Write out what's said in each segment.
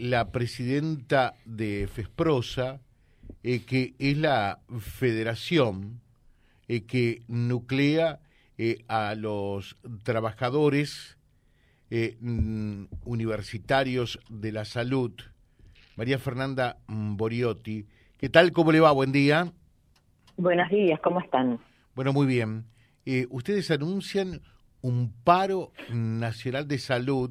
la presidenta de FESPROSA, eh, que es la federación eh, que nuclea a los trabajadores mm, universitarios de la salud, María Fernanda Boriotti. ¿Qué tal? ¿Cómo le va? Buen día. Buenos días, ¿cómo están? Bueno, muy bien. ustedes anuncian un paro nacional de salud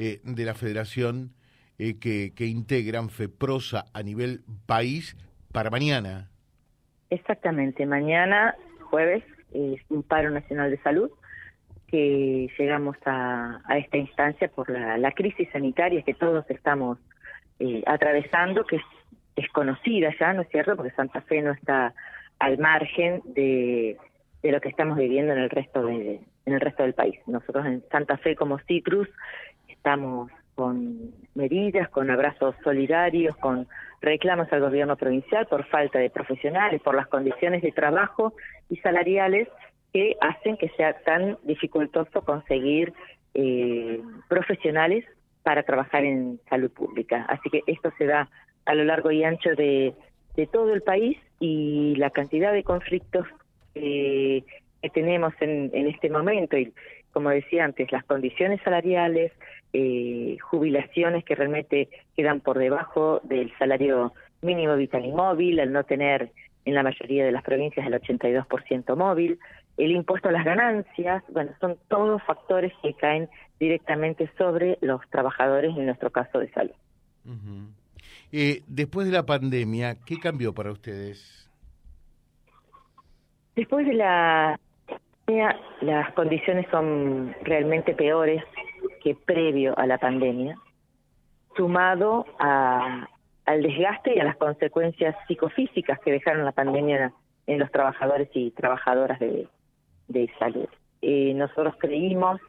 eh, de la federación eh, que, que integran FEPROSA a nivel país para mañana. Exactamente, mañana jueves es un paro nacional de salud que llegamos a, a esta instancia por la, la, crisis sanitaria que todos estamos eh, atravesando, que es, es conocida ya, ¿no es cierto? Porque Santa Fe no está al margen de, de lo que estamos viviendo en el resto de en el resto del país. Nosotros en Santa Fe como Citrus estamos con medidas, con abrazos solidarios, con reclamos al gobierno provincial por falta de profesionales, por las condiciones de trabajo y salariales que hacen que sea tan dificultoso conseguir eh, profesionales para trabajar en salud pública. Así que esto se da a lo largo y ancho de, todo el país y la cantidad de conflictos que tenemos en, en este momento y como decía antes, las condiciones salariales, eh, jubilaciones que realmente quedan por debajo del salario mínimo vital y móvil, al no tener en la mayoría de las provincias el 82% móvil, el impuesto a las ganancias, bueno, son todos factores que caen directamente sobre los trabajadores, en nuestro caso de salud. eh, después de la pandemia, ¿qué cambió para ustedes? Después de la las condiciones son realmente peores que previo a la pandemia, sumado a, al desgaste y a las consecuencias psicofísicas que dejaron la pandemia en los trabajadores y trabajadoras de, salud. Eh, nosotros creímos,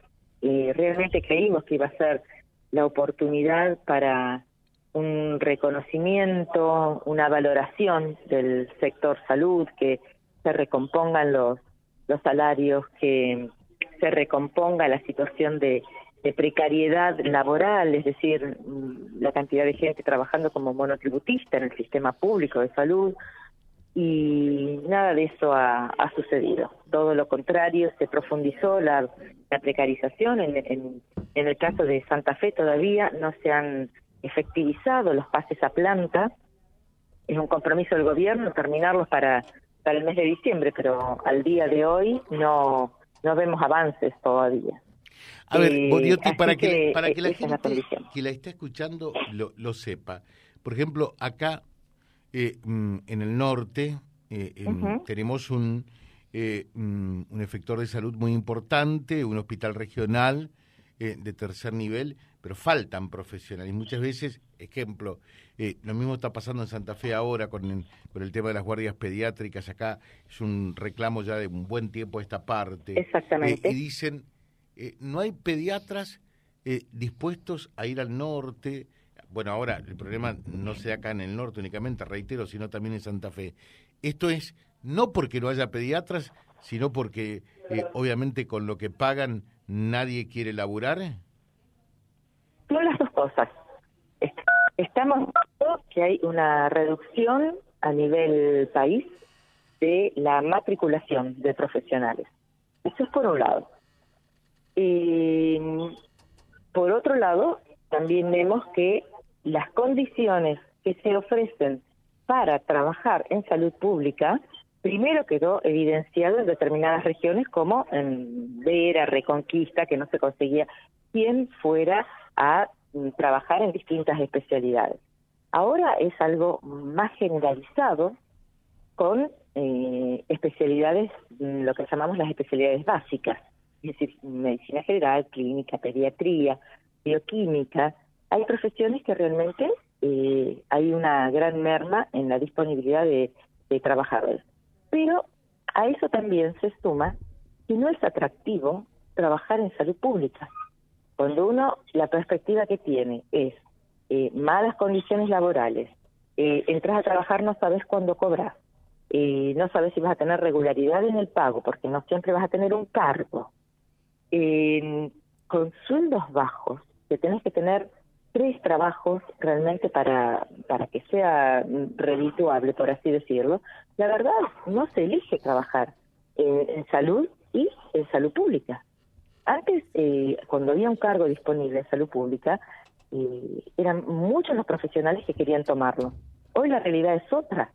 eh, realmente creímos que iba a ser la oportunidad para un reconocimiento, una valoración del sector salud, que se recompongan los los salarios, que se recomponga la situación de, precariedad laboral, es decir, mm, la cantidad de gente trabajando como monotributista en el sistema público de salud, y nada de eso ha, sucedido. Todo lo contrario, se profundizó la, precarización. En, en, en, el caso de Santa Fe todavía no se han efectivizado los pases a planta. Es un compromiso del gobierno terminarlos para para el mes de diciembre, pero al día de hoy no, no vemos avances todavía. A ver, eh, Boriotti, para que, para que la gente que la está escuchando lo, lo sepa. Por ejemplo, acá eh, mm, en el norte eh, tenemos un, mm, un efector de salud muy importante, un hospital regional de tercer nivel, pero faltan profesionales. Muchas veces, ejemplo, eh, lo mismo está pasando en Santa Fe ahora con el, con el tema de las guardias pediátricas. Acá es un reclamo ya de un buen tiempo esta parte. Exactamente. Eh, y dicen, eh, no hay pediatras dispuestos a ir al norte. Bueno, ahora el problema no se acá en el norte únicamente, reitero, sino también en Santa Fe. Esto es no porque no haya pediatras, sino porque obviamente con lo que pagan nadie quiere laburar. No las dos cosas. Estamos viendo que hay una reducción a nivel país de la matriculación de profesionales. Eso es por un lado. Y por otro lado, también vemos que las condiciones que se ofrecen para trabajar en salud pública, primero quedó evidenciado en determinadas regiones como en Vera, Reconquista, que no se conseguía quien fuera a Mm, trabajar en distintas especialidades. Ahora es algo más generalizado con eh, especialidades, mm, lo que llamamos las especialidades básicas, medicina general, clínica, pediatría, bioquímica. Hay profesiones que realmente eh, hay una gran merma en la disponibilidad de, trabajadores. Pero a eso también se suma que no es atractivo trabajar en salud pública. Cuando uno, la perspectiva que tiene es eh, malas condiciones laborales, eh, entras a trabajar, no sabes cuándo cobras, eh, no sabes si vas a tener regularidad en el pago, porque no siempre vas a tener un cargo. Con sueldos bajos, que tienes que tener tres trabajos realmente para, para que sea redituable, por así decirlo, la verdad no se elige trabajar en, salud y en salud pública. Antes, eh, cuando había un cargo disponible en salud pública, eh, eran muchos los profesionales que querían tomarlo. Hoy la realidad es otra.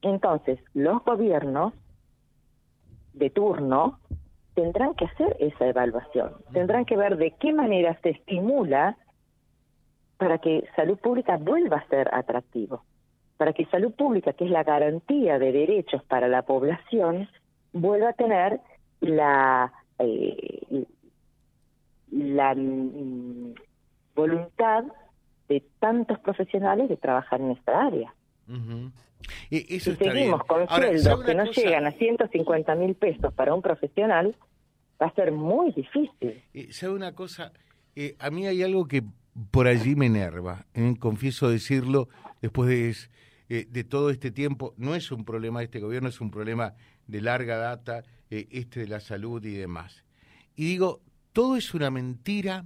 Entonces, los gobiernos de turno tendrán que hacer esa evaluación, tendrán que ver de qué manera se estimula para que salud pública vuelva a ser atractivo, para que salud pública, que es la garantía de derechos para la población, vuelva a tener la, eh, la mm, voluntad de tantos profesionales de trabajar en esta área. Y, si seguimos con sueldos que no llegan a 150 mil pesos para un profesional, va a ser muy difícil. ¿Sabe una cosa? Eh, a mí hay algo que por allí me enerva, ¿eh? confieso decirlo, después de, eh, de, todo este tiempo, no es un problema de este gobierno, es un problema de larga data, eh, este de la salud y demás. Y digo, todo es una mentira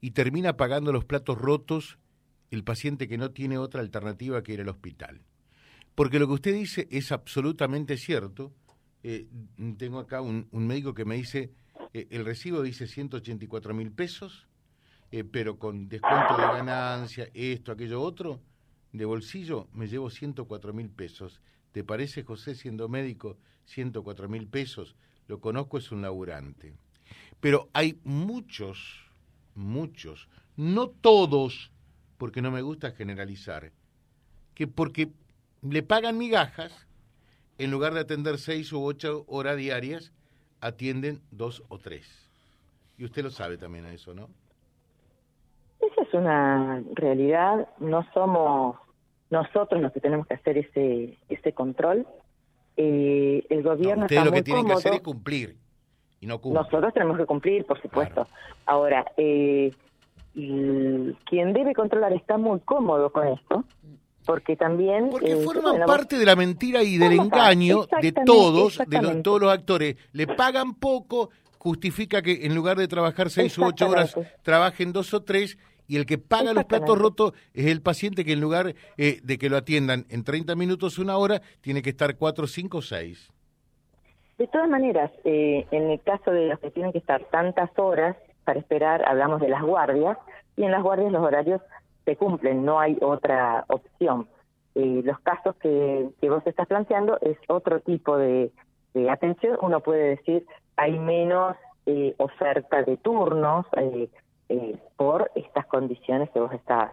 y termina pagando los platos rotos el paciente que no tiene otra alternativa que ir al hospital. Porque lo que usted dice es absolutamente cierto. tengo acá un, médico que me dice, el recibo dice 184 mil pesos, eh, pero con descuento de ganancia, esto, aquello, otro, de bolsillo me llevo 104 mil pesos. ¿Te parece, José, siendo médico, 104 mil pesos? Lo conozco, es un laburante. Pero hay muchos, muchos, no todos, porque no me gusta generalizar, que porque le pagan migajas, en lugar de atender seis u ocho horas diarias, atienden dos o tres. Y usted lo sabe también a eso, ¿no? es una realidad, no somos nosotros los que tenemos que hacer ese ese control. Eh, el gobierno no, lo que tienen que hacer es cumplir y no Nosotros tenemos que cumplir, por supuesto. Ahora, eh, quien debe controlar está muy cómodo con esto, porque también porque eh, forman parte de la mentira y del engaño de todos de todos los actores. Le pagan poco justifica que en lugar de trabajar seis u ocho horas trabajen dos o tres y el que paga los platos rotos es el paciente que en lugar eh, de que lo atiendan en 30 minutos, una hora, tiene que estar 4, 5, 6. De todas maneras, eh, en el caso de los que tienen que estar tantas horas para esperar, hablamos de las guardias, y en las guardias los horarios se cumplen, no hay otra opción. Eh, los casos que, que vos estás planteando es otro tipo de, de atención. Uno puede decir, hay menos oferta de turnos, eh, eh, por estas condiciones que vos estás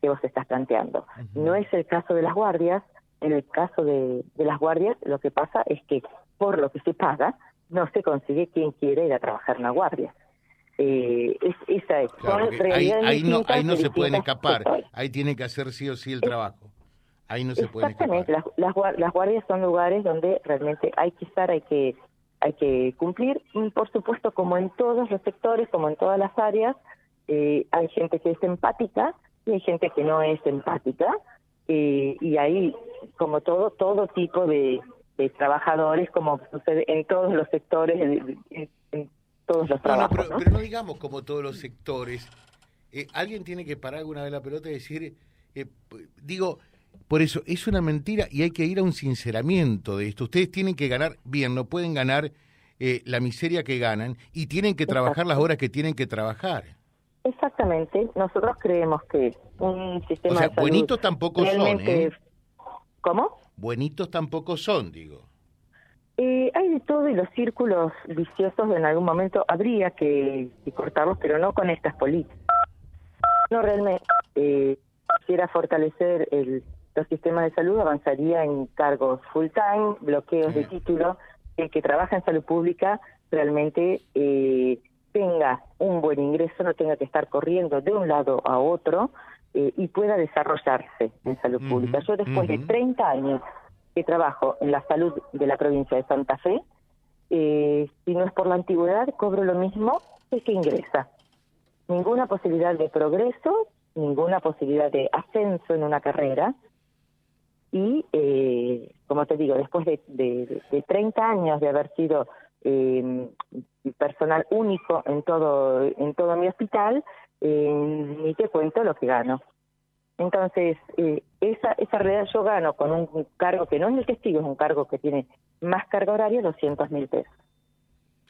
que vos estás planteando. No es el caso de las guardias. En el caso de, las guardias, lo que pasa es que por lo que se paga, no se consigue quien quiere ir a trabajar en la guardia. Eh, es, esa es. ahí, no, ahí no se pueden escapar. Ahí tiene que hacer sí o sí el trabajo. Ahí no se pueden escapar. Las, las, las guardias son lugares donde realmente hay que estar, hay que hay que cumplir, por supuesto, como en todos los sectores, como en todas las áreas, eh, hay gente que es empática y hay gente que no es empática, eh, y ahí, como todo, todo tipo de, trabajadores, como sucede en todos los sectores, en, todos los trabajos. pero, ¿no? digamos como todos los sectores. Eh, alguien tiene que parar alguna vez la pelota y decir, digo, por eso, es una mentira y hay que ir a un sinceramiento de esto. Ustedes tienen que ganar bien, no pueden ganar eh, la miseria que ganan y tienen que trabajar las horas que tienen que trabajar. Exactamente. Nosotros creemos que un sistema o sea, buenitos tampoco son, ¿eh? ¿Cómo? Buenitos tampoco son, digo. Eh, hay de todo y los círculos viciosos en algún momento habría que, cortarlos, pero no con estas políticas. No realmente eh, quisiera fortalecer el los sistemas de salud avanzaría en cargos full time, bloqueos de título, el que trabaja en salud pública realmente eh, tenga un buen ingreso, no tenga que estar corriendo de un lado a otro eh, y pueda desarrollarse en salud pública. Yo después de 30 años que trabajo en la salud de la provincia de Santa Fe, eh, si no es por la antigüedad, cobro lo mismo que que ingresa. Ninguna posibilidad de progreso, ninguna posibilidad de ascenso en una carrera, y, eh, como te digo, después de, de, 30 años de haber sido eh, personal único en todo, en todo mi hospital, ni te cuento lo que gano. Entonces, eh, esa, esa realidad yo gano con un, cargo que no es el testigo, es un cargo que tiene más carga horaria, 200 mil pesos.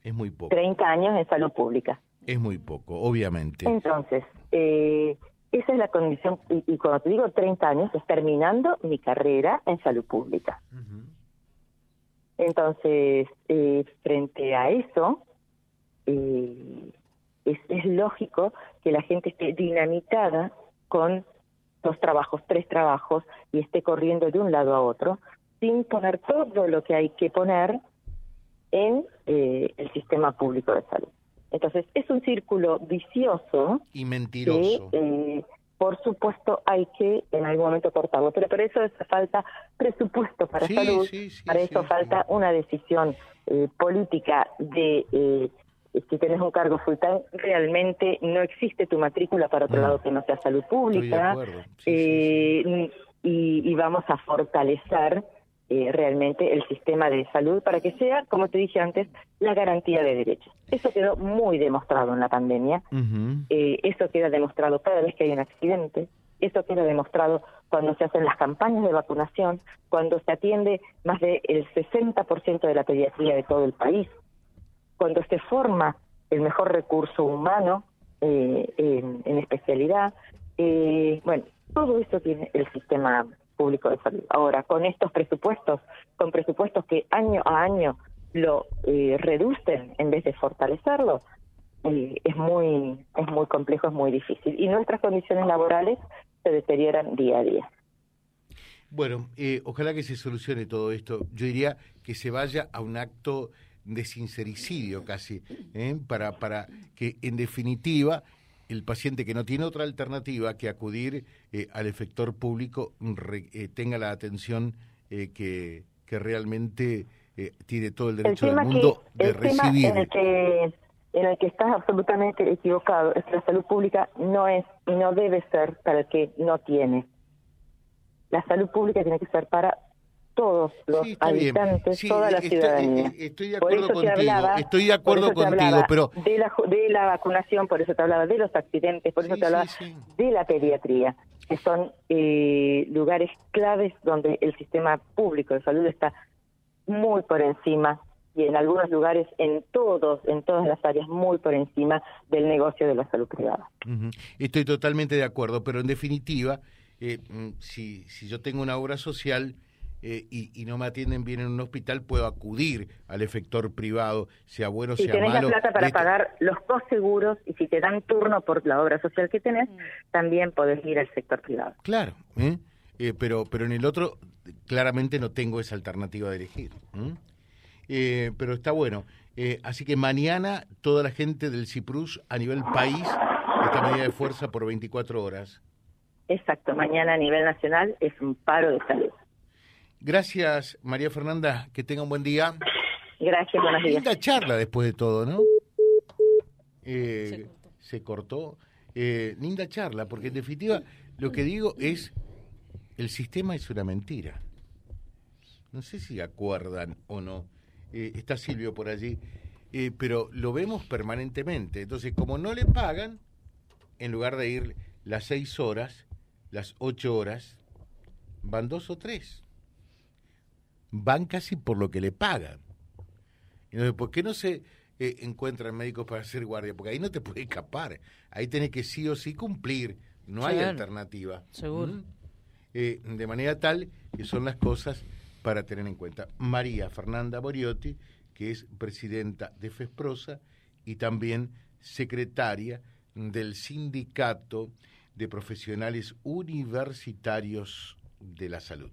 Es muy poco. 30 años en salud pública. Es muy poco, obviamente. Entonces, eh, esa es la condición, y, cuando te digo 30 años, es terminando mi carrera en salud pública. Entonces, eh, frente a eso, eh, es, es lógico que la gente esté dinamitada con dos trabajos, tres trabajos, y esté corriendo de un lado a otro, sin poner todo lo que hay que poner en eh, el sistema público de salud. Entonces, es un círculo vicioso. Y mentiroso. Que, eh, por supuesto, hay que en algún momento cortarlo, pero para eso hace falta presupuesto para salud, para eso falta una decisión eh, política de eh, si tenés un cargo full time, realmente no existe tu matrícula para otro lado que no sea salud pública. Eh, y, vamos a fortalecer eh, realmente el sistema de salud para que sea, como te dije antes, la garantía de derechos. Eso quedó muy demostrado en la pandemia. Eh, eso queda demostrado cada vez que hay un accidente. Eso queda demostrado cuando se hacen las campañas de vacunación, cuando se atiende más del 60% de la pediatría de todo el país cuando se forma el mejor recurso humano eh, en, especialidad. Eh, bueno, todo eso tiene el sistema público de salud. Ahora, con estos presupuestos, con presupuestos que año a año lo eh, reducen en vez de fortalecerlo, es muy es muy complejo, es muy difícil. Y nuestras condiciones laborales se deterioran día a día. Bueno, ojalá que se solucione todo esto. Yo diría que se vaya a un acto de sincericidio casi, ¿eh? para, para que en definitiva el paciente que no tiene otra alternativa que acudir eh, al efector público eh, tenga la atención que, que realmente tiene todo el derecho del mundo de recibir. en, el que, en el que estás absolutamente equivocado es que la salud pública no es y no debe ser para el que no tiene. La salud pública tiene que ser para todos los habitantes, toda la ciudadanía. Estoy, de acuerdo contigo, estoy de acuerdo contigo, pero... De la, de la vacunación, por eso te hablaba de los accidentes, por eso te hablaba de la pediatría, que son eh, lugares claves donde el sistema público de salud está muy por encima y en algunos lugares, en todos, en todas las áreas, muy por encima del negocio de la salud privada. Estoy totalmente de acuerdo, pero en definitiva, eh, mm, si, si yo tengo una obra social eh, y, no me atienden bien en un hospital, puedo acudir al efector privado, sea bueno, o sea malo. Si tenés la plata para pagar los seguros y si te dan turno por la obra social que tenés, mm. también podés ir al sector privado. Claro, ¿eh? Eh, pero, pero en el otro claramente no tengo esa alternativa de elegir. pero está bueno. así que mañana toda la gente del CIPRUS a nivel país esta medida de fuerza por 24 horas. Exacto, mañana a nivel nacional es un paro de salud. Gracias, María Fernanda. Que tenga un buen día. Gracias, buenos días. Linda charla después de todo, ¿no? Eh, se cortó. Eh, linda charla, porque en definitiva lo que digo es, el sistema es una mentira. No sé si acuerdan o no. Eh, está Silvio por allí. Eh, pero lo vemos permanentemente. Entonces, como no le pagan, en lugar de ir las seis horas, las ocho horas, van dos o tres van casi por lo que le pagan. Entonces, ¿por qué no se eh, encuentran médicos para hacer guardia? Porque ahí no te puede escapar. Ahí tenés que sí o sí cumplir. No hay alternativa. Seguro. ¿Mm? Eh, de manera tal que son las cosas para tener en cuenta. María Fernanda Boriotti, que es presidenta de FESPROSA y también secretaria del Sindicato de Profesionales Universitarios de la Salud